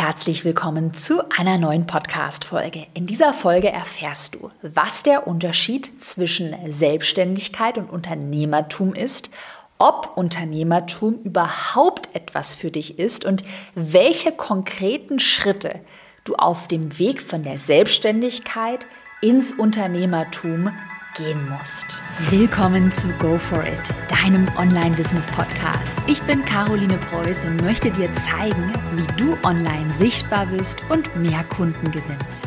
Herzlich willkommen zu einer neuen Podcast-Folge. In dieser Folge erfährst du, was der Unterschied zwischen Selbstständigkeit und Unternehmertum ist, ob Unternehmertum überhaupt etwas für dich ist und welche konkreten Schritte du auf dem Weg von der Selbstständigkeit ins Unternehmertum gehen musst. Willkommen zu Go For It, deinem Online-Business-Podcast. Ich bin Caroline Preuß und möchte dir zeigen, wie du online sichtbar bist und mehr Kunden gewinnst.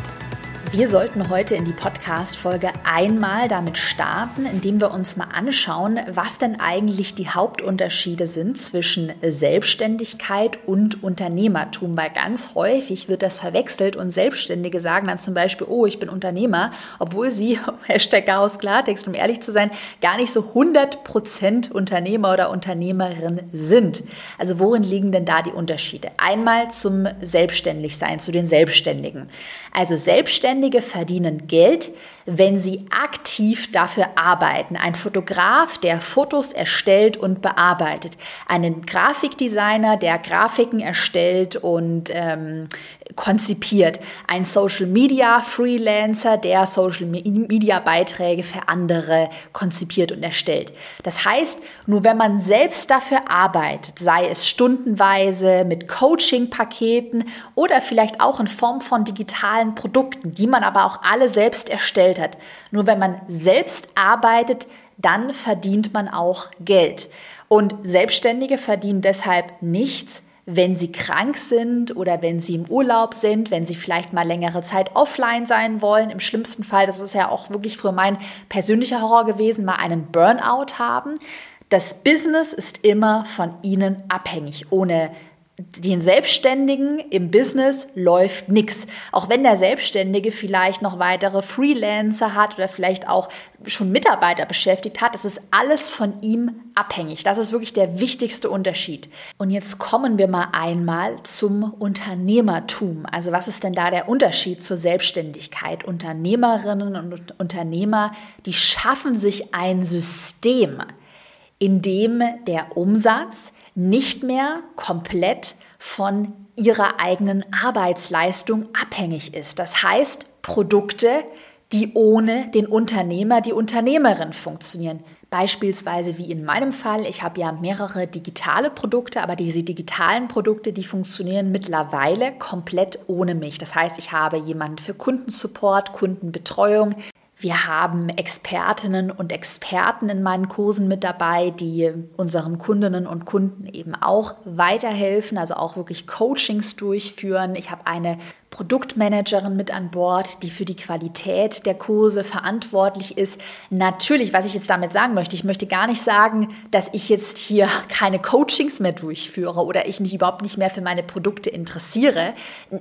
Wir sollten heute in die Podcast-Folge einmal damit starten, indem wir uns mal anschauen, was denn eigentlich die Hauptunterschiede sind zwischen Selbstständigkeit und Unternehmertum, weil ganz häufig wird das verwechselt und Selbstständige sagen dann zum Beispiel, oh, ich bin Unternehmer, obwohl sie, Hashtag Chaos Klartext, um ehrlich zu sein, gar nicht so 100% Unternehmer oder Unternehmerin sind. Also worin liegen denn da die Unterschiede? Einmal zum Selbstständigsein, zu den Selbstständigen. Also Selbstständig Selbstständige verdienen Geld, wenn sie aktiv dafür arbeiten. Ein Fotograf, der Fotos erstellt und bearbeitet. Ein Grafikdesigner, der Grafiken erstellt und ähm, konzipiert. Ein Social Media Freelancer, der Social Media Beiträge für andere konzipiert und erstellt. Das heißt, nur wenn man selbst dafür arbeitet, sei es stundenweise mit Coaching-Paketen oder vielleicht auch in Form von digitalen Produkten, die man aber auch alle selbst erstellt hat. Nur wenn man selbst arbeitet, dann verdient man auch Geld. Und Selbstständige verdienen deshalb nichts, wenn sie krank sind oder wenn sie im Urlaub sind, wenn sie vielleicht mal längere Zeit offline sein wollen. Im schlimmsten Fall, das ist ja auch wirklich für mein persönlicher Horror gewesen, mal einen Burnout haben. Das Business ist immer von ihnen abhängig. Ohne den Selbstständigen im Business läuft nichts. Auch wenn der Selbstständige vielleicht noch weitere Freelancer hat oder vielleicht auch schon Mitarbeiter beschäftigt hat, das ist alles von ihm abhängig. Das ist wirklich der wichtigste Unterschied. Und jetzt kommen wir mal einmal zum Unternehmertum. Also was ist denn da der Unterschied zur Selbstständigkeit? Unternehmerinnen und Unternehmer, die schaffen sich ein System, in dem der Umsatz nicht mehr komplett von ihrer eigenen Arbeitsleistung abhängig ist. Das heißt, Produkte, die ohne den Unternehmer, die Unternehmerin funktionieren. Beispielsweise wie in meinem Fall, ich habe ja mehrere digitale Produkte, aber diese digitalen Produkte, die funktionieren mittlerweile komplett ohne mich. Das heißt, ich habe jemanden für Kundensupport, Kundenbetreuung, wir haben Expertinnen und Experten in meinen Kursen mit dabei, die unseren Kundinnen und Kunden eben auch weiterhelfen, also auch wirklich Coachings durchführen. Ich habe eine Produktmanagerin mit an Bord, die für die Qualität der Kurse verantwortlich ist. Natürlich, was ich jetzt damit sagen möchte, ich möchte gar nicht sagen, dass ich jetzt hier keine Coachings mehr durchführe oder ich mich überhaupt nicht mehr für meine Produkte interessiere.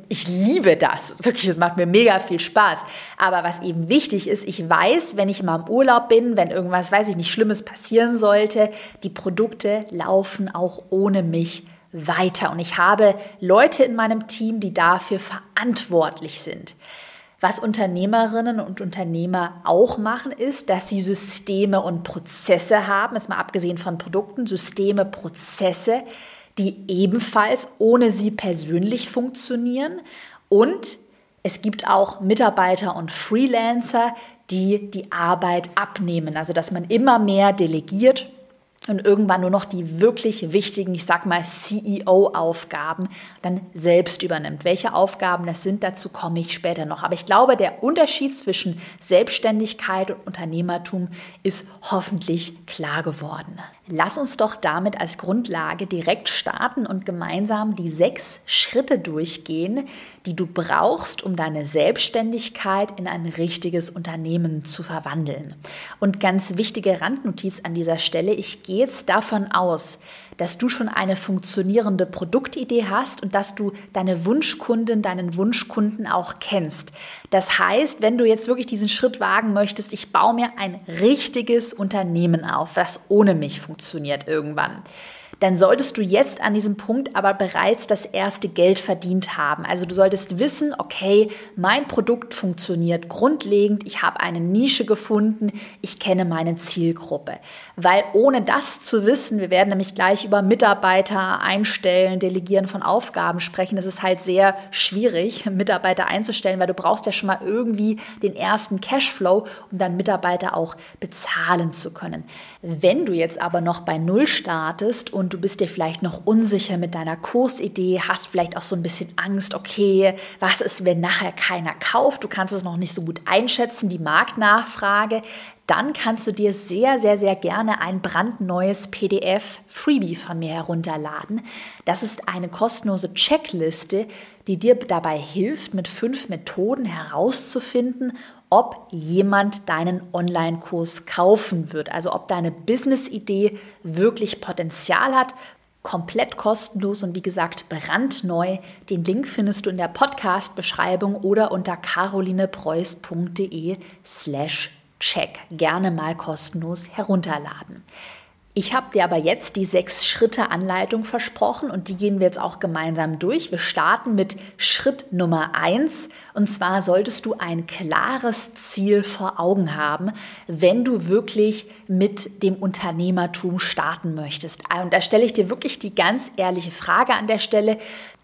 Ich liebe das. Wirklich, es macht mir mega viel Spaß. Aber was eben wichtig ist, ich weiß, wenn ich mal im Urlaub bin, wenn irgendwas, weiß ich nicht, Schlimmes passieren sollte, die Produkte laufen auch ohne mich weiter. Und ich habe Leute in meinem Team, die dafür verantwortlich sind. Was Unternehmerinnen und Unternehmer auch machen, ist, dass sie Systeme und Prozesse haben, jetzt mal abgesehen von Produkten, Systeme, Prozesse, die ebenfalls ohne sie persönlich funktionieren. Und es gibt auch Mitarbeiter und Freelancer, die die Arbeit abnehmen, also dass man immer mehr delegiert und irgendwann nur noch die wirklich wichtigen, ich sag mal CEO-Aufgaben dann selbst übernimmt. Welche Aufgaben das sind, dazu komme ich später noch. Aber ich glaube, der Unterschied zwischen Selbstständigkeit und Unternehmertum ist hoffentlich klar geworden. Lass uns doch damit als Grundlage direkt starten und gemeinsam die sechs Schritte durchgehen, die du brauchst, um deine Selbstständigkeit in ein richtiges Unternehmen zu verwandeln. Und ganz wichtige Randnotiz an dieser Stelle, ich gehe jetzt davon aus, dass du schon eine funktionierende Produktidee hast und dass du deine Wunschkundin, deinen Wunschkunden auch kennst. Das heißt, wenn du jetzt wirklich diesen Schritt wagen möchtest, ich baue mir ein richtiges Unternehmen auf, das ohne mich funktioniert irgendwann dann solltest du jetzt an diesem Punkt aber bereits das erste Geld verdient haben. Also du solltest wissen, okay, mein Produkt funktioniert grundlegend, ich habe eine Nische gefunden, ich kenne meine Zielgruppe. Weil ohne das zu wissen, wir werden nämlich gleich über Mitarbeiter einstellen, Delegieren von Aufgaben sprechen, das ist halt sehr schwierig, Mitarbeiter einzustellen, weil du brauchst ja schon mal irgendwie den ersten Cashflow, um dann Mitarbeiter auch bezahlen zu können. Wenn du jetzt aber noch bei Null startest und du bist dir vielleicht noch unsicher mit deiner Kursidee, hast vielleicht auch so ein bisschen Angst, okay, was ist, wenn nachher keiner kauft, du kannst es noch nicht so gut einschätzen, die Marktnachfrage, dann kannst du dir sehr, sehr, sehr gerne ein brandneues PDF-Freebie von mir herunterladen. Das ist eine kostenlose Checkliste, die dir dabei hilft, mit fünf Methoden herauszufinden, ob jemand deinen Online-Kurs kaufen wird. Also ob deine Business-Idee wirklich Potenzial hat, komplett kostenlos und wie gesagt brandneu. Den Link findest du in der Podcast-Beschreibung oder unter carolinepreuß.de slash check. Gerne mal kostenlos herunterladen. Ich habe dir aber jetzt die sechs Schritte Anleitung versprochen und die gehen wir jetzt auch gemeinsam durch. Wir starten mit Schritt Nummer eins und zwar solltest du ein klares Ziel vor Augen haben, wenn du wirklich mit dem Unternehmertum starten möchtest. Und da stelle ich dir wirklich die ganz ehrliche Frage an der Stelle.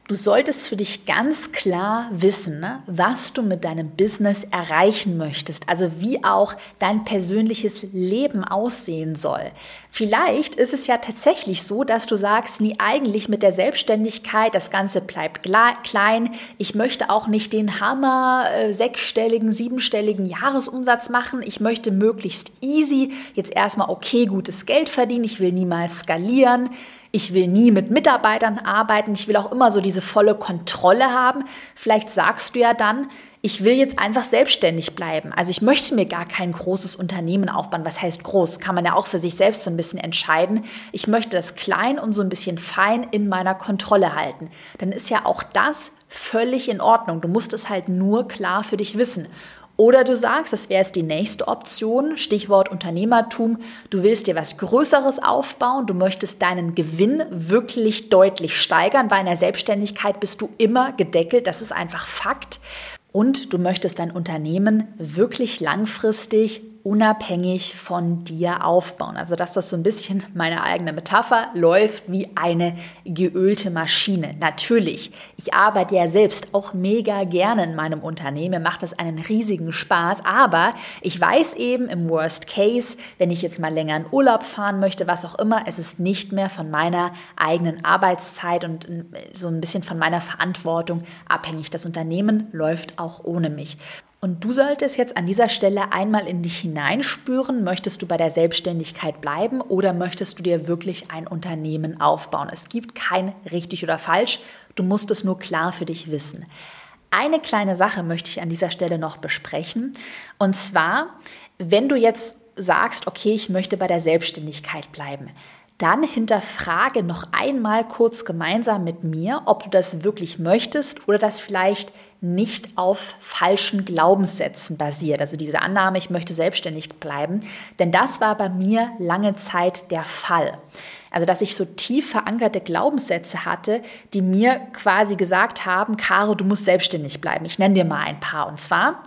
Du solltest für dich ganz klar wissen, ne, was du mit deinem Business erreichen möchtest, also wie auch dein persönliches Leben aussehen soll. Vielleicht ist es ja tatsächlich so, dass du sagst, nie eigentlich mit der Selbstständigkeit, das Ganze bleibt klein. Ich möchte auch nicht den Hammer äh, sechsstelligen, siebenstelligen Jahresumsatz machen. Ich möchte möglichst easy jetzt erstmal okay gutes Geld verdienen. Ich will niemals skalieren. Ich will nie mit Mitarbeitern arbeiten. Ich will auch immer so diese volle Kontrolle haben. Vielleicht sagst du ja dann, ich will jetzt einfach selbstständig bleiben. Also ich möchte mir gar kein großes Unternehmen aufbauen. Was heißt groß? Kann man ja auch für sich selbst so ein bisschen entscheiden. Ich möchte das klein und so ein bisschen fein in meiner Kontrolle halten. Dann ist ja auch das völlig in Ordnung. Du musst es halt nur klar für dich wissen. Oder du sagst, das wäre jetzt die nächste Option, Stichwort Unternehmertum, du willst dir was Größeres aufbauen, du möchtest deinen Gewinn wirklich deutlich steigern, weil in der Selbstständigkeit bist du immer gedeckelt, das ist einfach Fakt. Und du möchtest dein Unternehmen wirklich langfristig unabhängig von dir aufbauen. Also dass das so ein bisschen meine eigene Metapher läuft wie eine geölte Maschine. Natürlich, ich arbeite ja selbst auch mega gerne in meinem Unternehmen, macht das einen riesigen Spaß, aber ich weiß eben im Worst Case, wenn ich jetzt mal länger in Urlaub fahren möchte, was auch immer, es ist nicht mehr von meiner eigenen Arbeitszeit und so ein bisschen von meiner Verantwortung abhängig. Das Unternehmen läuft auch ohne mich. Und du solltest jetzt an dieser Stelle einmal in dich hineinspüren, möchtest du bei der Selbstständigkeit bleiben oder möchtest du dir wirklich ein Unternehmen aufbauen? Es gibt kein richtig oder falsch, du musst es nur klar für dich wissen. Eine kleine Sache möchte ich an dieser Stelle noch besprechen. Und zwar, wenn du jetzt sagst, okay, ich möchte bei der Selbstständigkeit bleiben, dann hinterfrage noch einmal kurz gemeinsam mit mir, ob du das wirklich möchtest oder das vielleicht nicht auf falschen Glaubenssätzen basiert. Also diese Annahme, ich möchte selbstständig bleiben. Denn das war bei mir lange Zeit der Fall. Also dass ich so tief verankerte Glaubenssätze hatte, die mir quasi gesagt haben, Caro, du musst selbstständig bleiben. Ich nenne dir mal ein paar. Und zwar,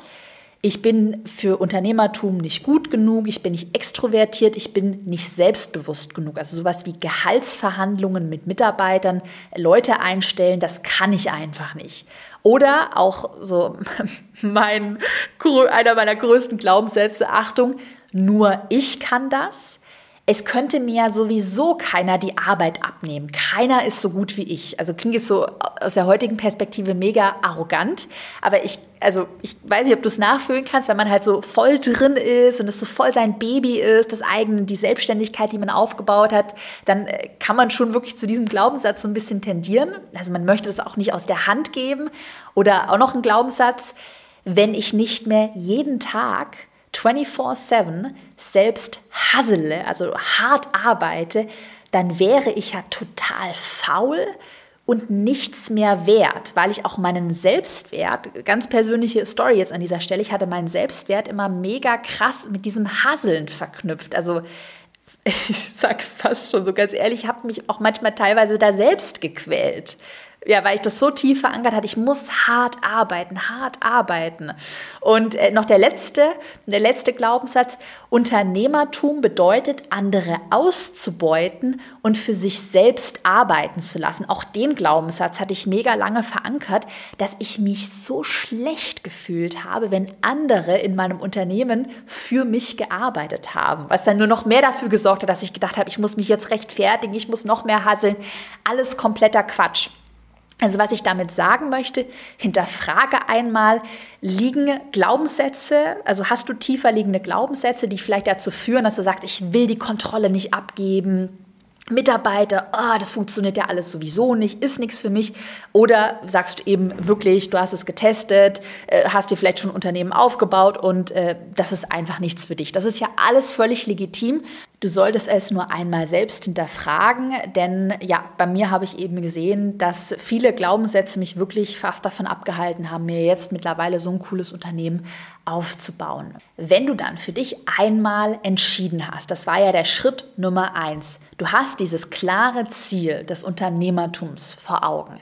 ich bin für Unternehmertum nicht gut genug, ich bin nicht extrovertiert, ich bin nicht selbstbewusst genug. Also sowas wie Gehaltsverhandlungen mit Mitarbeitern, Leute einstellen, das kann ich einfach nicht. Oder auch so mein, einer meiner größten Glaubenssätze, Achtung, nur ich kann das es könnte mir sowieso keiner die Arbeit abnehmen. Keiner ist so gut wie ich. Also klingt es so aus der heutigen Perspektive mega arrogant, aber ich, also ich weiß nicht, ob du es nachfühlen kannst, wenn man halt so voll drin ist und es so voll sein Baby ist, das eigene, die Selbstständigkeit, die man aufgebaut hat, dann äh, kann man schon wirklich zu diesem Glaubenssatz so ein bisschen tendieren. Also man möchte das auch nicht aus der Hand geben. Oder auch noch ein Glaubenssatz, wenn ich nicht mehr jeden Tag 24/7 selbst hassele, also hart arbeite, dann wäre ich ja total faul und nichts mehr wert, weil ich auch meinen Selbstwert, ganz persönliche Story jetzt an dieser Stelle, ich hatte meinen Selbstwert immer mega krass mit diesem Hasseln verknüpft. Also ich sage fast schon so ganz ehrlich, habe mich auch manchmal teilweise da selbst gequält. Ja, weil ich das so tief verankert hatte. Ich muss hart arbeiten, hart arbeiten. Und äh, noch der letzte, der letzte Glaubenssatz. Unternehmertum bedeutet, andere auszubeuten und für sich selbst arbeiten zu lassen. Auch den Glaubenssatz hatte ich mega lange verankert, dass ich mich so schlecht gefühlt habe, wenn andere in meinem Unternehmen für mich gearbeitet haben. Was dann nur noch mehr dafür gesorgt hat, dass ich gedacht habe, ich muss mich jetzt rechtfertigen, ich muss noch mehr hasseln. Alles kompletter Quatsch. Also was ich damit sagen möchte, hinterfrage einmal, liegen Glaubenssätze, also hast du tiefer liegende Glaubenssätze, die vielleicht dazu führen, dass du sagst, ich will die Kontrolle nicht abgeben, Mitarbeiter, oh, das funktioniert ja alles sowieso nicht, ist nichts für mich. Oder sagst du eben wirklich, du hast es getestet, äh, hast dir vielleicht schon ein Unternehmen aufgebaut und äh, das ist einfach nichts für dich. Das ist ja alles völlig legitim. Du solltest es nur einmal selbst hinterfragen, denn ja, bei mir habe ich eben gesehen, dass viele Glaubenssätze mich wirklich fast davon abgehalten haben, mir jetzt mittlerweile so ein cooles Unternehmen aufzubauen. Wenn du dann für dich einmal entschieden hast, das war ja der Schritt Nummer eins, du hast dieses klare Ziel des Unternehmertums vor Augen.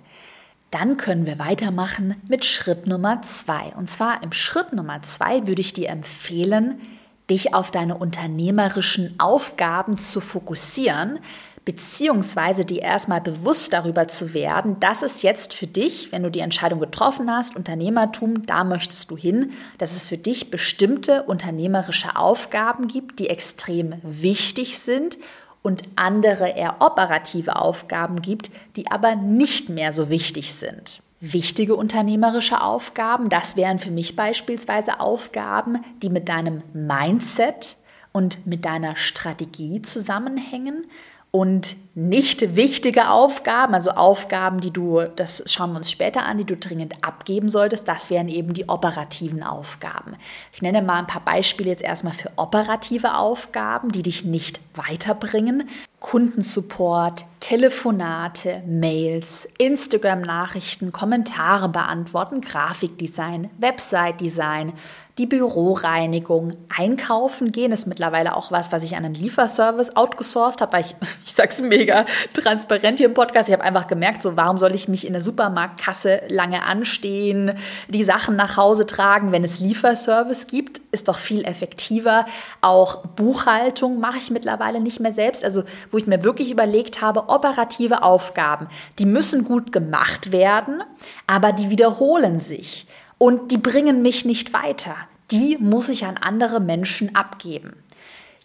Dann können wir weitermachen mit Schritt Nummer zwei. Und zwar im Schritt Nummer zwei würde ich dir empfehlen, dich auf deine unternehmerischen Aufgaben zu fokussieren, beziehungsweise dir erstmal bewusst darüber zu werden, dass es jetzt für dich, wenn du die Entscheidung getroffen hast, Unternehmertum, da möchtest du hin, dass es für dich bestimmte unternehmerische Aufgaben gibt, die extrem wichtig sind und andere eher operative Aufgaben gibt, die aber nicht mehr so wichtig sind wichtige unternehmerische Aufgaben. Das wären für mich beispielsweise Aufgaben, die mit deinem Mindset und mit deiner Strategie zusammenhängen und nicht wichtige Aufgaben, also Aufgaben, die du, das schauen wir uns später an, die du dringend abgeben solltest, das wären eben die operativen Aufgaben. Ich nenne mal ein paar Beispiele jetzt erstmal für operative Aufgaben, die dich nicht weiterbringen. Kundensupport, Telefonate, Mails, Instagram-Nachrichten, Kommentare beantworten, Grafikdesign, Website-Design, die Büroreinigung, einkaufen gehen ist mittlerweile auch was, was ich an einen Lieferservice outgesourced habe, weil ich, ich sag's mega transparent hier im Podcast, ich habe einfach gemerkt, so warum soll ich mich in der Supermarktkasse lange anstehen, die Sachen nach Hause tragen, wenn es Lieferservice gibt, ist doch viel effektiver. Auch Buchhaltung mache ich mittlerweile nicht mehr selbst, also wo ich mir wirklich überlegt habe, operative Aufgaben, die müssen gut gemacht werden, aber die wiederholen sich und die bringen mich nicht weiter. Die muss ich an andere Menschen abgeben.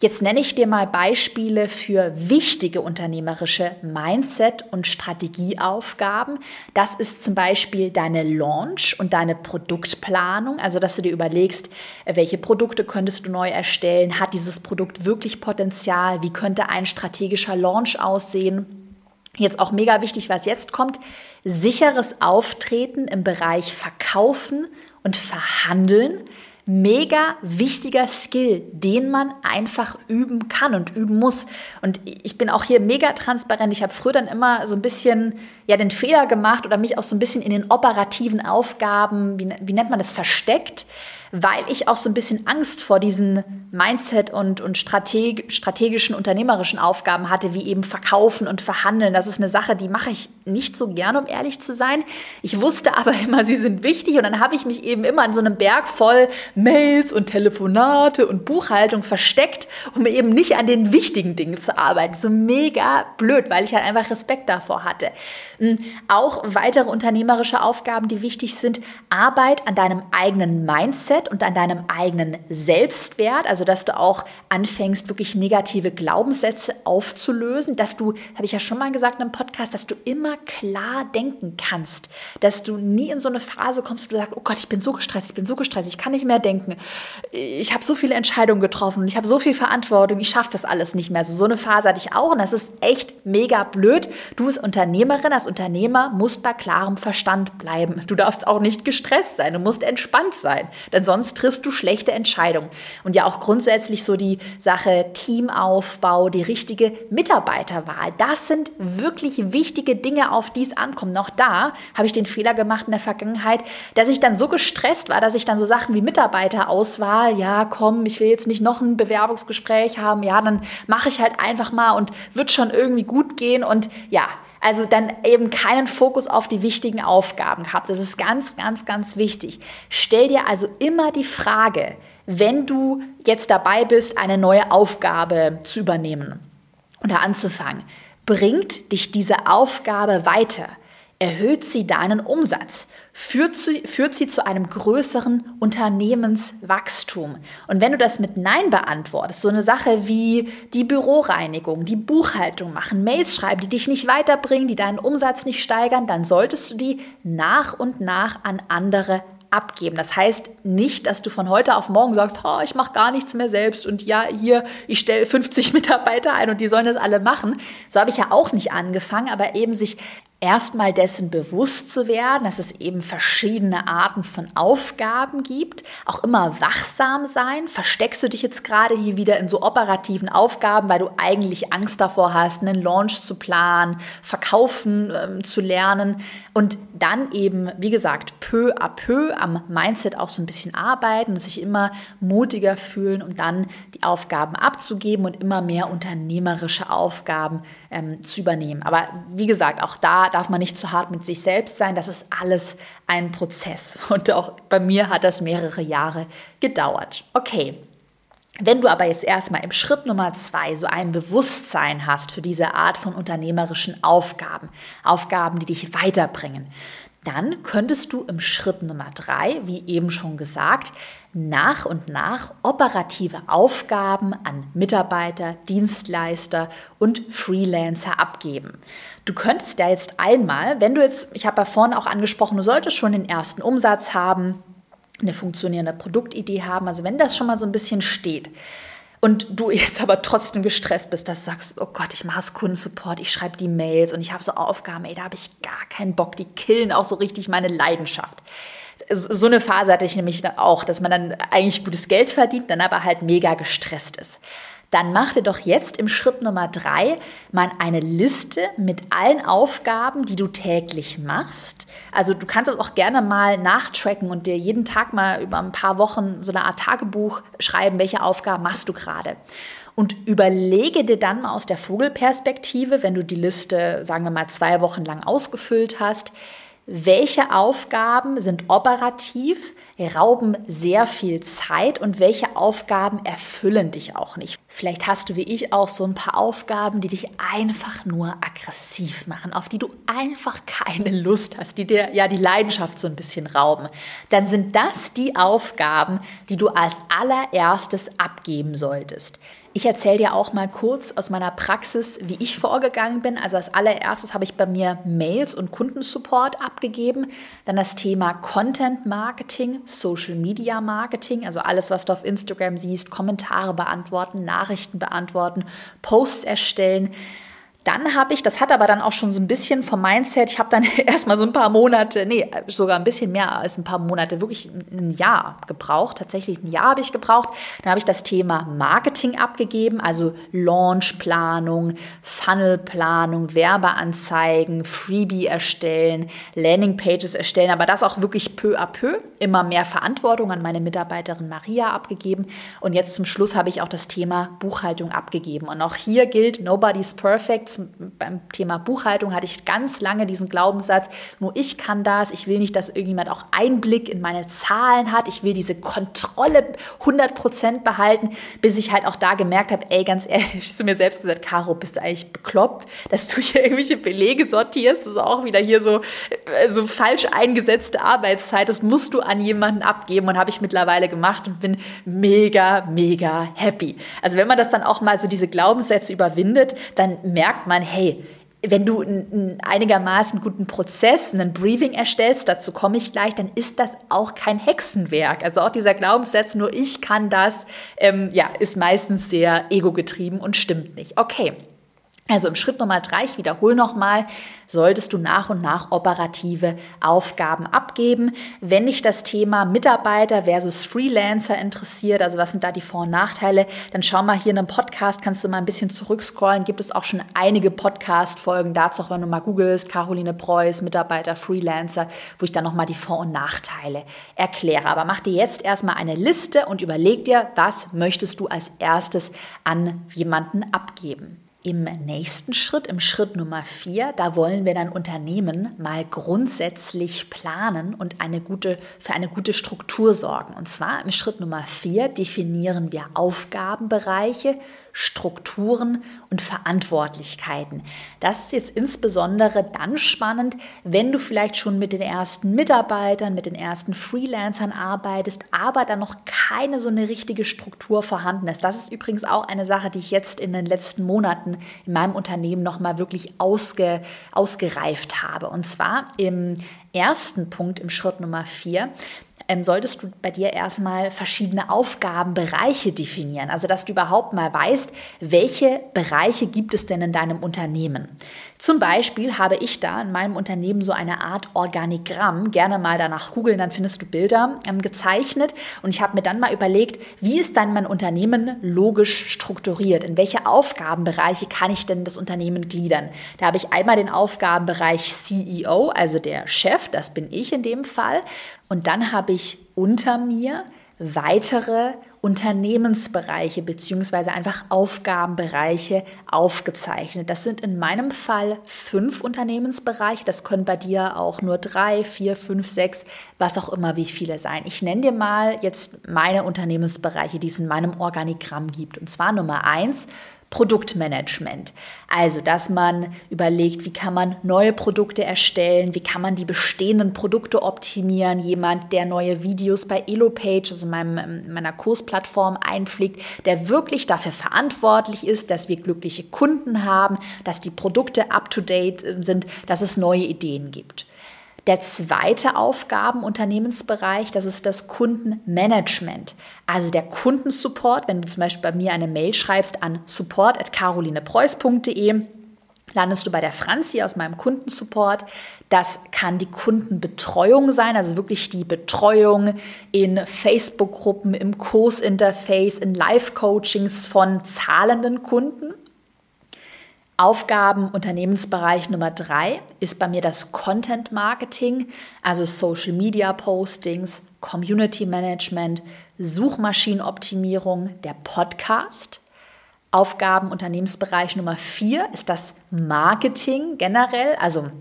Jetzt nenne ich dir mal Beispiele für wichtige unternehmerische Mindset- und Strategieaufgaben. Das ist zum Beispiel deine Launch und deine Produktplanung, also dass du dir überlegst, welche Produkte könntest du neu erstellen, hat dieses Produkt wirklich Potenzial, wie könnte ein strategischer Launch aussehen. Jetzt auch mega wichtig, was jetzt kommt, sicheres Auftreten im Bereich Verkaufen und Verhandeln. Mega wichtiger Skill, den man einfach üben kann und üben muss. Und ich bin auch hier mega transparent. Ich habe früher dann immer so ein bisschen ja den Fehler gemacht oder mich auch so ein bisschen in den operativen Aufgaben, wie, wie nennt man das, versteckt weil ich auch so ein bisschen Angst vor diesen Mindset- und, und Strateg strategischen, unternehmerischen Aufgaben hatte, wie eben Verkaufen und Verhandeln. Das ist eine Sache, die mache ich nicht so gern, um ehrlich zu sein. Ich wusste aber immer, sie sind wichtig und dann habe ich mich eben immer in so einem Berg voll Mails und Telefonate und Buchhaltung versteckt, um eben nicht an den wichtigen Dingen zu arbeiten. So mega blöd, weil ich halt einfach Respekt davor hatte. Hm, auch weitere unternehmerische Aufgaben, die wichtig sind, Arbeit an deinem eigenen Mindset Mindset und an deinem eigenen Selbstwert, also dass du auch anfängst, wirklich negative Glaubenssätze aufzulösen, dass du, habe ich ja schon mal gesagt in einem Podcast, dass du immer klar denken kannst, dass du nie in so eine Phase kommst, wo du sagst, oh Gott, ich bin so gestresst, ich bin so gestresst, ich kann nicht mehr denken, ich habe so viele Entscheidungen getroffen ich habe so viel Verantwortung, ich schaffe das alles nicht mehr. Also so eine Phase hatte ich auch und das ist echt mega blöd. Du als Unternehmerin, als Unternehmer musst bei klarem Verstand bleiben. Du darfst auch nicht gestresst sein, du musst entspannt sein, denn sonst sonst triffst du schlechte Entscheidungen. Und ja auch grundsätzlich so die Sache Teamaufbau, die richtige Mitarbeiterwahl. Das sind wirklich wichtige Dinge, auf die es ankommt. Noch da habe ich den Fehler gemacht in der Vergangenheit, dass ich dann so gestresst war, dass ich dann so Sachen wie Mitarbeiter Mitarbeiterauswahl, ja, komm, ich will jetzt nicht noch ein Bewerbungsgespräch haben, ja, dann mache ich halt einfach mal und wird schon irgendwie gut gehen und ja, also dann eben keinen Fokus auf die wichtigen Aufgaben gehabt. Das ist ganz, ganz, ganz wichtig. Stell dir also immer die Frage, wenn du jetzt dabei bist, eine neue Aufgabe zu übernehmen oder anzufangen, bringt dich diese Aufgabe weiter? Erhöht sie deinen Umsatz? Führt sie, führt sie zu einem größeren Unternehmenswachstum? Und wenn du das mit Nein beantwortest, so eine Sache wie die Büroreinigung, die Buchhaltung machen, Mails schreiben, die dich nicht weiterbringen, die deinen Umsatz nicht steigern, dann solltest du die nach und nach an andere abgeben. Das heißt nicht, dass du von heute auf morgen sagst, oh, ich mache gar nichts mehr selbst und ja, hier, ich stelle 50 Mitarbeiter ein und die sollen das alle machen. So habe ich ja auch nicht angefangen, aber eben sich erstmal dessen bewusst zu werden, dass es eben verschiedene Arten von Aufgaben gibt, auch immer wachsam sein. Versteckst du dich jetzt gerade hier wieder in so operativen Aufgaben, weil du eigentlich Angst davor hast, einen Launch zu planen, verkaufen ähm, zu lernen und dann eben, wie gesagt, peu à peu am Mindset auch so ein bisschen arbeiten und sich immer mutiger fühlen, um dann die Aufgaben abzugeben und immer mehr unternehmerische Aufgaben ähm, zu übernehmen. Aber wie gesagt, auch da darf man nicht zu hart mit sich selbst sein. Das ist alles ein Prozess. Und auch bei mir hat das mehrere Jahre gedauert. Okay. Wenn du aber jetzt erstmal im Schritt Nummer zwei so ein Bewusstsein hast für diese Art von unternehmerischen Aufgaben, Aufgaben, die dich weiterbringen, dann könntest du im Schritt Nummer drei, wie eben schon gesagt, nach und nach operative Aufgaben an Mitarbeiter, Dienstleister und Freelancer abgeben. Du könntest ja jetzt einmal, wenn du jetzt, ich habe ja vorhin auch angesprochen, du solltest schon den ersten Umsatz haben, eine funktionierende Produktidee haben, also wenn das schon mal so ein bisschen steht, und du jetzt aber trotzdem gestresst bist, dass du sagst, oh Gott, ich mache Kundensupport, ich schreibe die Mails und ich habe so Aufgaben, ey, da habe ich gar keinen Bock, die killen auch so richtig meine Leidenschaft. So eine Phase hatte ich nämlich auch, dass man dann eigentlich gutes Geld verdient, dann aber halt mega gestresst ist dann mach dir doch jetzt im Schritt Nummer drei mal eine Liste mit allen Aufgaben, die du täglich machst. Also du kannst das auch gerne mal nachtracken und dir jeden Tag mal über ein paar Wochen so eine Art Tagebuch schreiben, welche Aufgaben machst du gerade. Und überlege dir dann mal aus der Vogelperspektive, wenn du die Liste, sagen wir mal, zwei Wochen lang ausgefüllt hast, welche Aufgaben sind operativ, rauben sehr viel Zeit und welche Aufgaben erfüllen dich auch nicht. Vielleicht hast du wie ich auch so ein paar Aufgaben, die dich einfach nur aggressiv machen, auf die du einfach keine Lust hast, die dir ja die Leidenschaft so ein bisschen rauben. Dann sind das die Aufgaben, die du als allererstes abgeben solltest. Ich erzähle dir auch mal kurz aus meiner Praxis, wie ich vorgegangen bin. Also als allererstes habe ich bei mir Mails und Kundensupport abgegeben. Dann das Thema Content Marketing, Social Media Marketing, also alles, was du auf Instagram siehst, Kommentare beantworten, Nachrichten beantworten, Posts erstellen. Dann habe ich, das hat aber dann auch schon so ein bisschen vom Mindset, ich habe dann erstmal so ein paar Monate, nee, sogar ein bisschen mehr als ein paar Monate, wirklich ein Jahr gebraucht. Tatsächlich ein Jahr habe ich gebraucht. Dann habe ich das Thema Marketing abgegeben, also Launchplanung, Funnelplanung, Werbeanzeigen, Freebie erstellen, Landingpages erstellen, aber das auch wirklich peu à peu, immer mehr Verantwortung an meine Mitarbeiterin Maria abgegeben. Und jetzt zum Schluss habe ich auch das Thema Buchhaltung abgegeben. Und auch hier gilt, nobody's perfect beim Thema Buchhaltung hatte ich ganz lange diesen Glaubenssatz, nur ich kann das, ich will nicht, dass irgendjemand auch Einblick in meine Zahlen hat, ich will diese Kontrolle 100% behalten, bis ich halt auch da gemerkt habe, ey, ganz ehrlich, zu mir selbst gesagt, Caro, bist du eigentlich bekloppt, dass du hier irgendwelche Belege sortierst, das ist auch wieder hier so, äh, so falsch eingesetzte Arbeitszeit, das musst du an jemanden abgeben und habe ich mittlerweile gemacht und bin mega, mega happy. Also wenn man das dann auch mal so diese Glaubenssätze überwindet, dann merkt man, hey, wenn du einen einigermaßen guten Prozess, einen Briefing erstellst, dazu komme ich gleich, dann ist das auch kein Hexenwerk. Also auch dieser Glaubenssatz, nur ich kann das, ähm, ja, ist meistens sehr ego-getrieben und stimmt nicht. Okay. Also im Schritt Nummer drei, ich wiederhole nochmal, solltest du nach und nach operative Aufgaben abgeben. Wenn dich das Thema Mitarbeiter versus Freelancer interessiert, also was sind da die Vor- und Nachteile, dann schau mal hier in einem Podcast, kannst du mal ein bisschen zurückscrollen, gibt es auch schon einige Podcast-Folgen dazu, auch wenn du mal googelst, Caroline Preuß, Mitarbeiter, Freelancer, wo ich dann nochmal die Vor- und Nachteile erkläre. Aber mach dir jetzt erstmal eine Liste und überleg dir, was möchtest du als erstes an jemanden abgeben. Im nächsten Schritt, im Schritt Nummer vier, da wollen wir dein Unternehmen mal grundsätzlich planen und eine gute, für eine gute Struktur sorgen. Und zwar im Schritt Nummer vier definieren wir Aufgabenbereiche, Strukturen und Verantwortlichkeiten. Das ist jetzt insbesondere dann spannend, wenn du vielleicht schon mit den ersten Mitarbeitern, mit den ersten Freelancern arbeitest, aber dann noch keine so eine richtige Struktur vorhanden ist. Das ist übrigens auch eine Sache, die ich jetzt in den letzten Monaten in meinem Unternehmen nochmal wirklich ausge, ausgereift habe. Und zwar im ersten Punkt im Schritt Nummer vier ähm, solltest du bei dir erstmal verschiedene Aufgabenbereiche definieren. Also, dass du überhaupt mal weißt, welche Bereiche gibt es denn in deinem Unternehmen. Zum Beispiel habe ich da in meinem Unternehmen so eine Art Organigramm, gerne mal danach googeln, dann findest du Bilder ähm, gezeichnet. Und ich habe mir dann mal überlegt, wie ist dann mein Unternehmen logisch strukturiert? In welche Aufgabenbereiche kann ich denn das Unternehmen gliedern? Da habe ich einmal den Aufgabenbereich CEO, also der Chef, das bin ich in dem Fall. Und dann habe ich unter mir weitere Unternehmensbereiche beziehungsweise einfach Aufgabenbereiche aufgezeichnet. Das sind in meinem Fall fünf Unternehmensbereiche. Das können bei dir auch nur drei, vier, fünf, sechs, was auch immer, wie viele sein. Ich nenne dir mal jetzt meine Unternehmensbereiche, die es in meinem Organigramm gibt. Und zwar Nummer eins Produktmanagement. Also, dass man überlegt, wie kann man neue Produkte erstellen, wie kann man die bestehenden Produkte optimieren. Jemand, der neue Videos bei Elopage, also meinem, meiner Kursplattform einfliegt, der wirklich dafür verantwortlich ist, dass wir glückliche Kunden haben, dass die Produkte up-to-date sind, dass es neue Ideen gibt. Der zweite Aufgabenunternehmensbereich, das ist das Kundenmanagement. Also der Kundensupport, wenn du zum Beispiel bei mir eine Mail schreibst an support.carolinepreuß.de, landest du bei der Franzi aus meinem Kundensupport. Das kann die Kundenbetreuung sein, also wirklich die Betreuung in Facebook-Gruppen, im Kursinterface, in Live-Coachings von zahlenden Kunden. Aufgaben Unternehmensbereich Nummer drei ist bei mir das Content Marketing, also Social Media Postings, Community Management, Suchmaschinenoptimierung, der Podcast. Aufgaben Unternehmensbereich Nummer vier ist das Marketing generell, also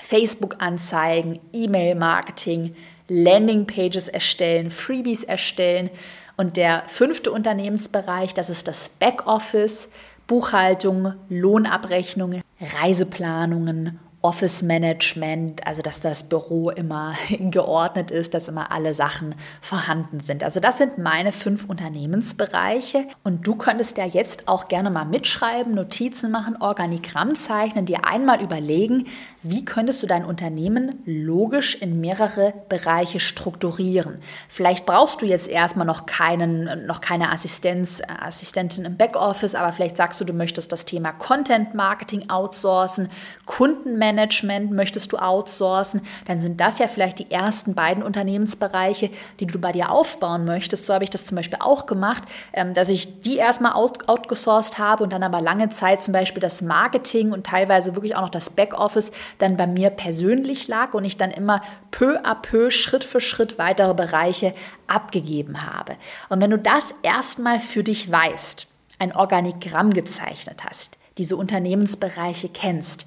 Facebook-Anzeigen, E-Mail-Marketing, Landing-Pages erstellen, Freebies erstellen. Und der fünfte Unternehmensbereich, das ist das Backoffice, Buchhaltung, Lohnabrechnungen, Reiseplanungen Office Management, also dass das Büro immer geordnet ist, dass immer alle Sachen vorhanden sind. Also das sind meine fünf Unternehmensbereiche und du könntest ja jetzt auch gerne mal mitschreiben, Notizen machen, Organigramm zeichnen, dir einmal überlegen, wie könntest du dein Unternehmen logisch in mehrere Bereiche strukturieren. Vielleicht brauchst du jetzt erstmal noch keinen, noch keine Assistenz, Assistentin im Backoffice, aber vielleicht sagst du, du möchtest das Thema Content Marketing outsourcen, Kundenmanagement Management möchtest du outsourcen, dann sind das ja vielleicht die ersten beiden Unternehmensbereiche, die du bei dir aufbauen möchtest. So habe ich das zum Beispiel auch gemacht, ähm, dass ich die erstmal outgesourced habe und dann aber lange Zeit zum Beispiel das Marketing und teilweise wirklich auch noch das Backoffice dann bei mir persönlich lag und ich dann immer peu à peu, Schritt für Schritt weitere Bereiche abgegeben habe. Und wenn du das erstmal für dich weißt, ein Organigramm gezeichnet hast, diese Unternehmensbereiche kennst,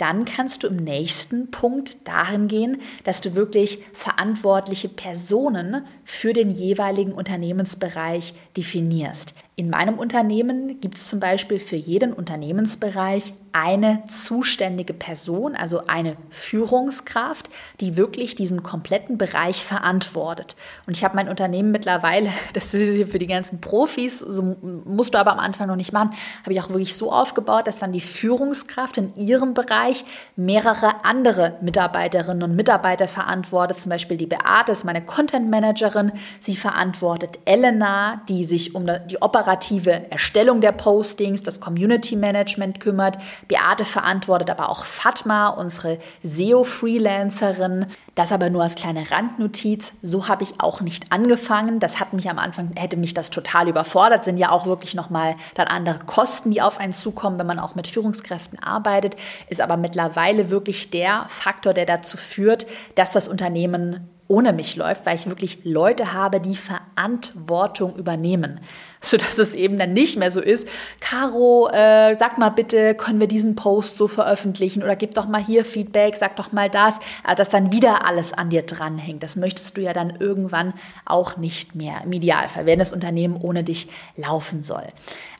dann kannst du im nächsten Punkt darin gehen, dass du wirklich verantwortliche Personen für den jeweiligen Unternehmensbereich definierst. In meinem Unternehmen gibt es zum Beispiel für jeden Unternehmensbereich eine zuständige Person, also eine Führungskraft, die wirklich diesen kompletten Bereich verantwortet. Und ich habe mein Unternehmen mittlerweile, das ist hier für die ganzen Profis, so musst du aber am Anfang noch nicht machen, habe ich auch wirklich so aufgebaut, dass dann die Führungskraft in ihrem Bereich mehrere andere Mitarbeiterinnen und Mitarbeiter verantwortet. Zum Beispiel die Beate ist meine Content Managerin. Sie verantwortet Elena, die sich um die operative operative Erstellung der Postings, das Community Management kümmert. Beate verantwortet aber auch Fatma, unsere SEO-Freelancerin. Das aber nur als kleine Randnotiz. So habe ich auch nicht angefangen. Das hat mich am Anfang, hätte mich das total überfordert. Sind ja auch wirklich nochmal dann andere Kosten, die auf einen zukommen, wenn man auch mit Führungskräften arbeitet. Ist aber mittlerweile wirklich der Faktor, der dazu führt, dass das Unternehmen ohne mich läuft, weil ich wirklich Leute habe, die Verantwortung übernehmen. Sodass es eben dann nicht mehr so ist, Caro, äh, sag mal bitte, können wir diesen Post so veröffentlichen oder gib doch mal hier Feedback, sag doch mal das, äh, dass dann wieder alles an dir dranhängt. Das möchtest du ja dann irgendwann auch nicht mehr im Idealfall, wenn das Unternehmen ohne dich laufen soll.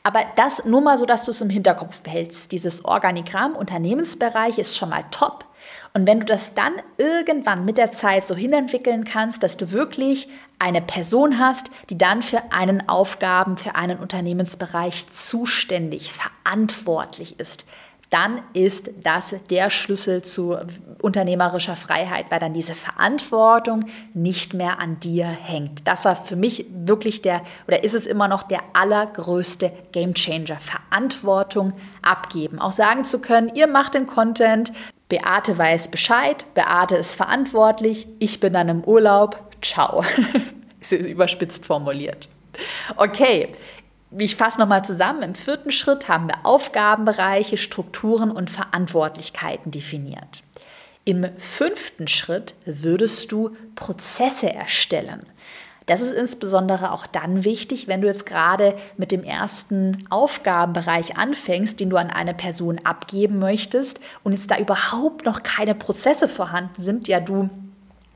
Aber das nur mal so, dass du es im Hinterkopf behältst. Dieses Organigramm Unternehmensbereich ist schon mal top. Und wenn du das dann irgendwann mit der Zeit so hinentwickeln kannst, dass du wirklich eine Person hast, die dann für einen Aufgaben, für einen Unternehmensbereich zuständig, verantwortlich ist, dann ist das der Schlüssel zu unternehmerischer Freiheit, weil dann diese Verantwortung nicht mehr an dir hängt. Das war für mich wirklich der, oder ist es immer noch der allergrößte Gamechanger. Verantwortung abgeben. Auch sagen zu können, ihr macht den Content, Beate weiß Bescheid, Beate ist verantwortlich, ich bin dann im Urlaub, ciao. ist überspitzt formuliert. Okay, ich fasse nochmal zusammen. Im vierten Schritt haben wir Aufgabenbereiche, Strukturen und Verantwortlichkeiten definiert. Im fünften Schritt würdest du Prozesse erstellen. Das ist insbesondere auch dann wichtig, wenn du jetzt gerade mit dem ersten Aufgabenbereich anfängst, den du an eine Person abgeben möchtest und jetzt da überhaupt noch keine Prozesse vorhanden sind, ja du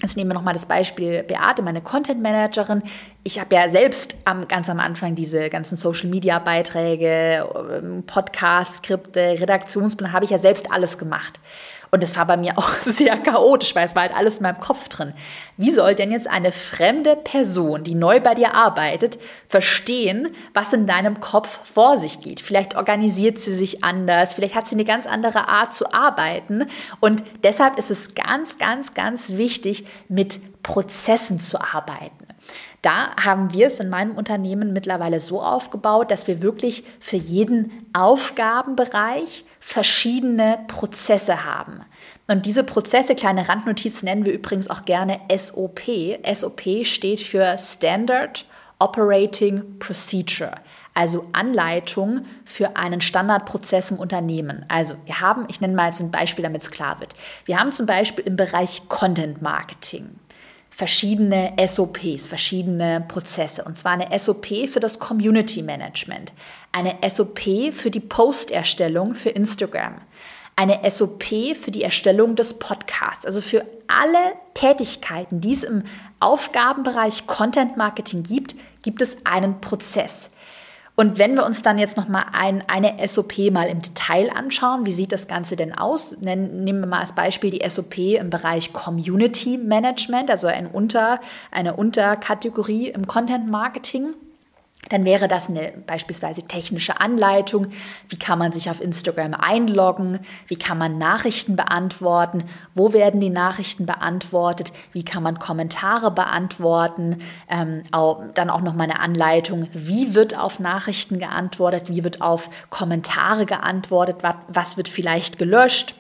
Jetzt nehmen wir nochmal das Beispiel Beate, meine Content Managerin. Ich habe ja selbst am, ganz am Anfang diese ganzen Social Media Beiträge, ähm, Podcasts, Skripte, Redaktionsplan, habe ich ja selbst alles gemacht. Und das war bei mir auch sehr chaotisch, weil es war halt alles in meinem Kopf drin. Wie soll denn jetzt eine fremde Person, die neu bei dir arbeitet, verstehen, was in deinem Kopf vor sich geht? Vielleicht organisiert sie sich anders, vielleicht hat sie eine ganz andere Art zu arbeiten. Und deshalb ist es ganz, ganz, ganz wichtig, mit Prozessen zu arbeiten. Da haben wir es in meinem Unternehmen mittlerweile so aufgebaut, dass wir wirklich für jeden Aufgabenbereich verschiedene Prozesse haben. Und diese Prozesse, kleine Randnotiz, nennen wir übrigens auch gerne SOP. SOP steht für Standard Operating Procedure also Anleitung für einen Standardprozess im Unternehmen. Also wir haben, ich nenne mal jetzt ein Beispiel, damit es klar wird. Wir haben zum Beispiel im Bereich Content Marketing verschiedene SOPs, verschiedene Prozesse. Und zwar eine SOP für das Community Management, eine SOP für die Posterstellung für Instagram, eine SOP für die Erstellung des Podcasts. Also für alle Tätigkeiten, die es im Aufgabenbereich Content Marketing gibt, gibt es einen Prozess. Und wenn wir uns dann jetzt nochmal ein, eine SOP mal im Detail anschauen, wie sieht das Ganze denn aus? Nehmen wir mal als Beispiel die SOP im Bereich Community Management, also ein Unter, eine Unterkategorie im Content Marketing dann wäre das eine beispielsweise technische Anleitung. Wie kann man sich auf Instagram einloggen? Wie kann man Nachrichten beantworten? Wo werden die Nachrichten beantwortet? Wie kann man Kommentare beantworten? Ähm, auch, dann auch noch mal eine Anleitung. Wie wird auf Nachrichten geantwortet? Wie wird auf Kommentare geantwortet? Was, was wird vielleicht gelöscht?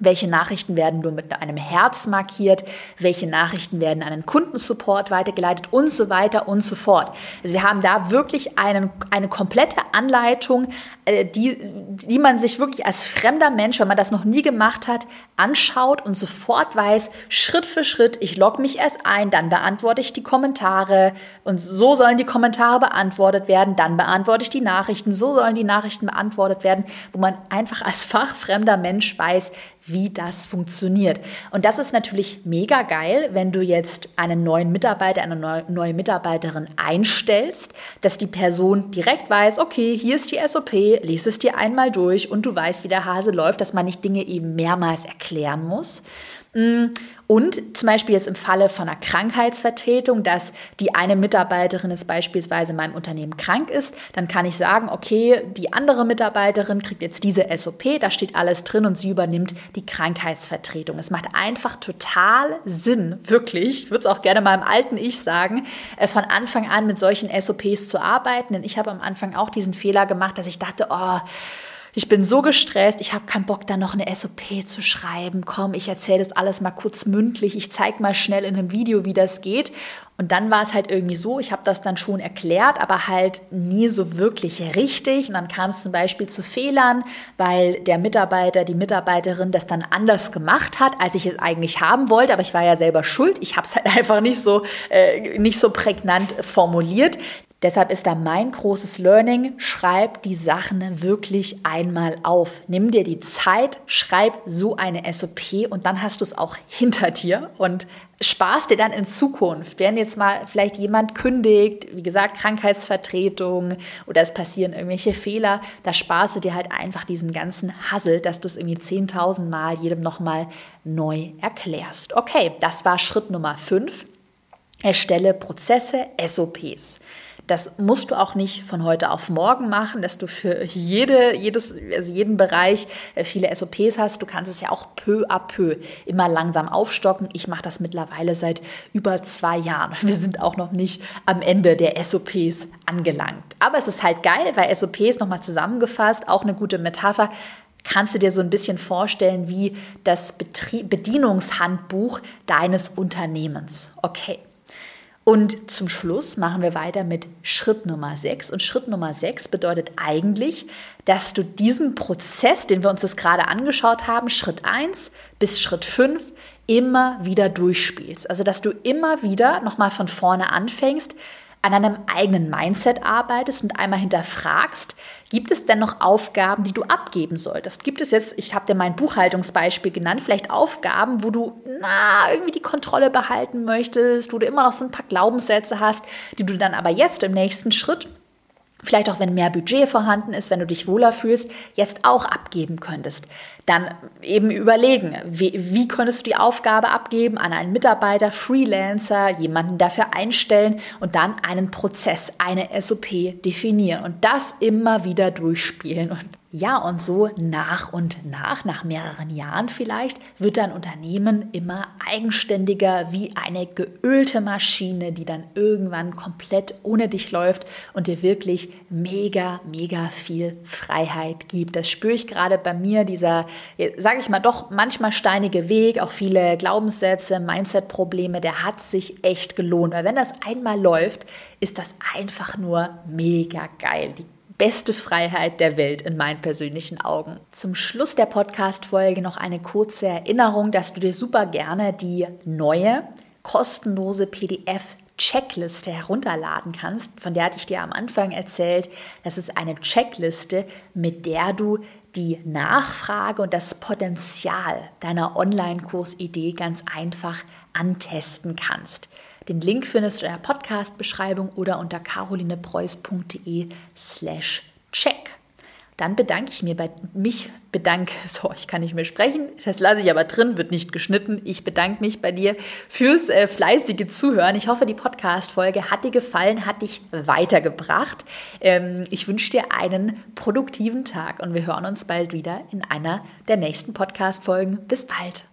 Welche Nachrichten werden nur mit einem Herz markiert? Welche Nachrichten werden an einen Kundensupport weitergeleitet und so weiter und so fort. Also wir haben da wirklich einen, eine komplette Anleitung, äh, die, die man sich wirklich als fremder Mensch, wenn man das noch nie gemacht hat, anschaut und sofort weiß, Schritt für Schritt, ich logge mich erst ein, dann beantworte ich die Kommentare und so sollen die Kommentare beantwortet werden, dann beantworte ich die Nachrichten, so sollen die Nachrichten beantwortet werden, wo man einfach als fachfremder Mensch weiß, wie das funktioniert. Und das ist natürlich mega geil, wenn du jetzt einen neuen Mitarbeiter, eine neue Mitarbeiterin einstellst, dass die Person direkt weiß, okay, hier ist die SOP, lese es dir einmal durch und du weißt, wie der Hase läuft, dass man nicht Dinge eben mehrmals erklären muss. Mm, und zum Beispiel jetzt im Falle von einer Krankheitsvertretung, dass die eine Mitarbeiterin jetzt beispielsweise in meinem Unternehmen krank ist, dann kann ich sagen, okay, die andere Mitarbeiterin kriegt jetzt diese SOP, da steht alles drin und sie übernimmt die Krankheitsvertretung. Es macht einfach total Sinn, wirklich, ich würde es auch gerne im alten Ich sagen, äh, von Anfang an mit solchen SOPs zu arbeiten, denn ich habe am Anfang auch diesen Fehler gemacht, dass ich dachte, oh, ich bin so gestresst, ich habe keinen Bock, da noch eine SOP zu schreiben. Komm, ich erzähle das alles mal kurz mündlich, ich zeige mal schnell in einem Video, wie das geht. Und dann war es halt irgendwie so, ich habe das dann schon erklärt, aber halt nie so wirklich richtig. Und dann kam es zum Beispiel zu Fehlern, weil der Mitarbeiter, die Mitarbeiterin das dann anders gemacht hat, als ich es eigentlich haben wollte. Aber ich war ja selber schuld. Ich habe es halt einfach nicht so, äh, nicht so prägnant formuliert. Deshalb ist da mein großes Learning, schreib die Sachen wirklich einmal auf. Nimm dir die Zeit, schreib so eine SOP und dann hast du es auch hinter dir und sparst dir dann in Zukunft, wenn jetzt mal vielleicht jemand kündigt, wie gesagt, Krankheitsvertretung oder es passieren irgendwelche Fehler, da sparst du dir halt einfach diesen ganzen Hassel, dass du es irgendwie 10.000 Mal jedem nochmal neu erklärst. Okay, das war Schritt Nummer 5. Erstelle Prozesse, SOPs. Das musst du auch nicht von heute auf morgen machen, dass du für jede, jedes, also jeden Bereich äh, viele SOPs hast. Du kannst es ja auch peu à peu immer langsam aufstocken. Ich mache das mittlerweile seit über zwei Jahren. Wir sind auch noch nicht am Ende der SOPs angelangt. Aber es ist halt geil, weil SOPs nochmal zusammengefasst, auch eine gute Metapher, kannst du dir so ein bisschen vorstellen wie das Betrie Bedienungshandbuch deines Unternehmens. Okay. Und zum Schluss machen wir weiter mit Schritt Nummer 6. Und Schritt Nummer 6 bedeutet eigentlich, dass du diesen Prozess, den wir uns das gerade angeschaut haben, Schritt 1 bis Schritt 5, immer wieder durchspielst. Also dass du immer wieder nochmal von vorne anfängst, an einem eigenen Mindset arbeitest und einmal hinterfragst, gibt es denn noch Aufgaben, die du abgeben solltest? Gibt es jetzt, ich habe dir mein Buchhaltungsbeispiel genannt, vielleicht Aufgaben, wo du na, irgendwie die Kontrolle behalten möchtest, wo du immer noch so ein paar Glaubenssätze hast, die du dann aber jetzt im nächsten Schritt vielleicht auch wenn mehr Budget vorhanden ist, wenn du dich wohler fühlst, jetzt auch abgeben könntest. Dann eben überlegen, wie, wie könntest du die Aufgabe abgeben an einen Mitarbeiter, Freelancer, jemanden dafür einstellen und dann einen Prozess, eine SOP definieren und das immer wieder durchspielen. Und ja, und so nach und nach, nach mehreren Jahren vielleicht, wird dein Unternehmen immer eigenständiger wie eine geölte Maschine, die dann irgendwann komplett ohne dich läuft und dir wirklich mega, mega viel Freiheit gibt. Das spüre ich gerade bei mir, dieser, sage ich mal, doch manchmal steinige Weg, auch viele Glaubenssätze, Mindset-Probleme, der hat sich echt gelohnt. Weil wenn das einmal läuft, ist das einfach nur mega geil. Die beste Freiheit der Welt in meinen persönlichen Augen. Zum Schluss der Podcast-Folge noch eine kurze Erinnerung, dass du dir super gerne die neue kostenlose PDF Checkliste herunterladen kannst. Von der hatte ich dir am Anfang erzählt. Das ist eine Checkliste, mit der du die Nachfrage und das Potenzial deiner Online-Kursidee ganz einfach antesten kannst. Den Link findest du in der Podcast-Beschreibung oder unter carolinepreuß.de slash check. Dann bedanke ich mir bei mich, bedanke, so, ich kann nicht mehr sprechen, das lasse ich aber drin, wird nicht geschnitten. Ich bedanke mich bei dir fürs äh, fleißige Zuhören. Ich hoffe, die Podcast-Folge hat dir gefallen, hat dich weitergebracht. Ähm, ich wünsche dir einen produktiven Tag und wir hören uns bald wieder in einer der nächsten Podcast-Folgen. Bis bald.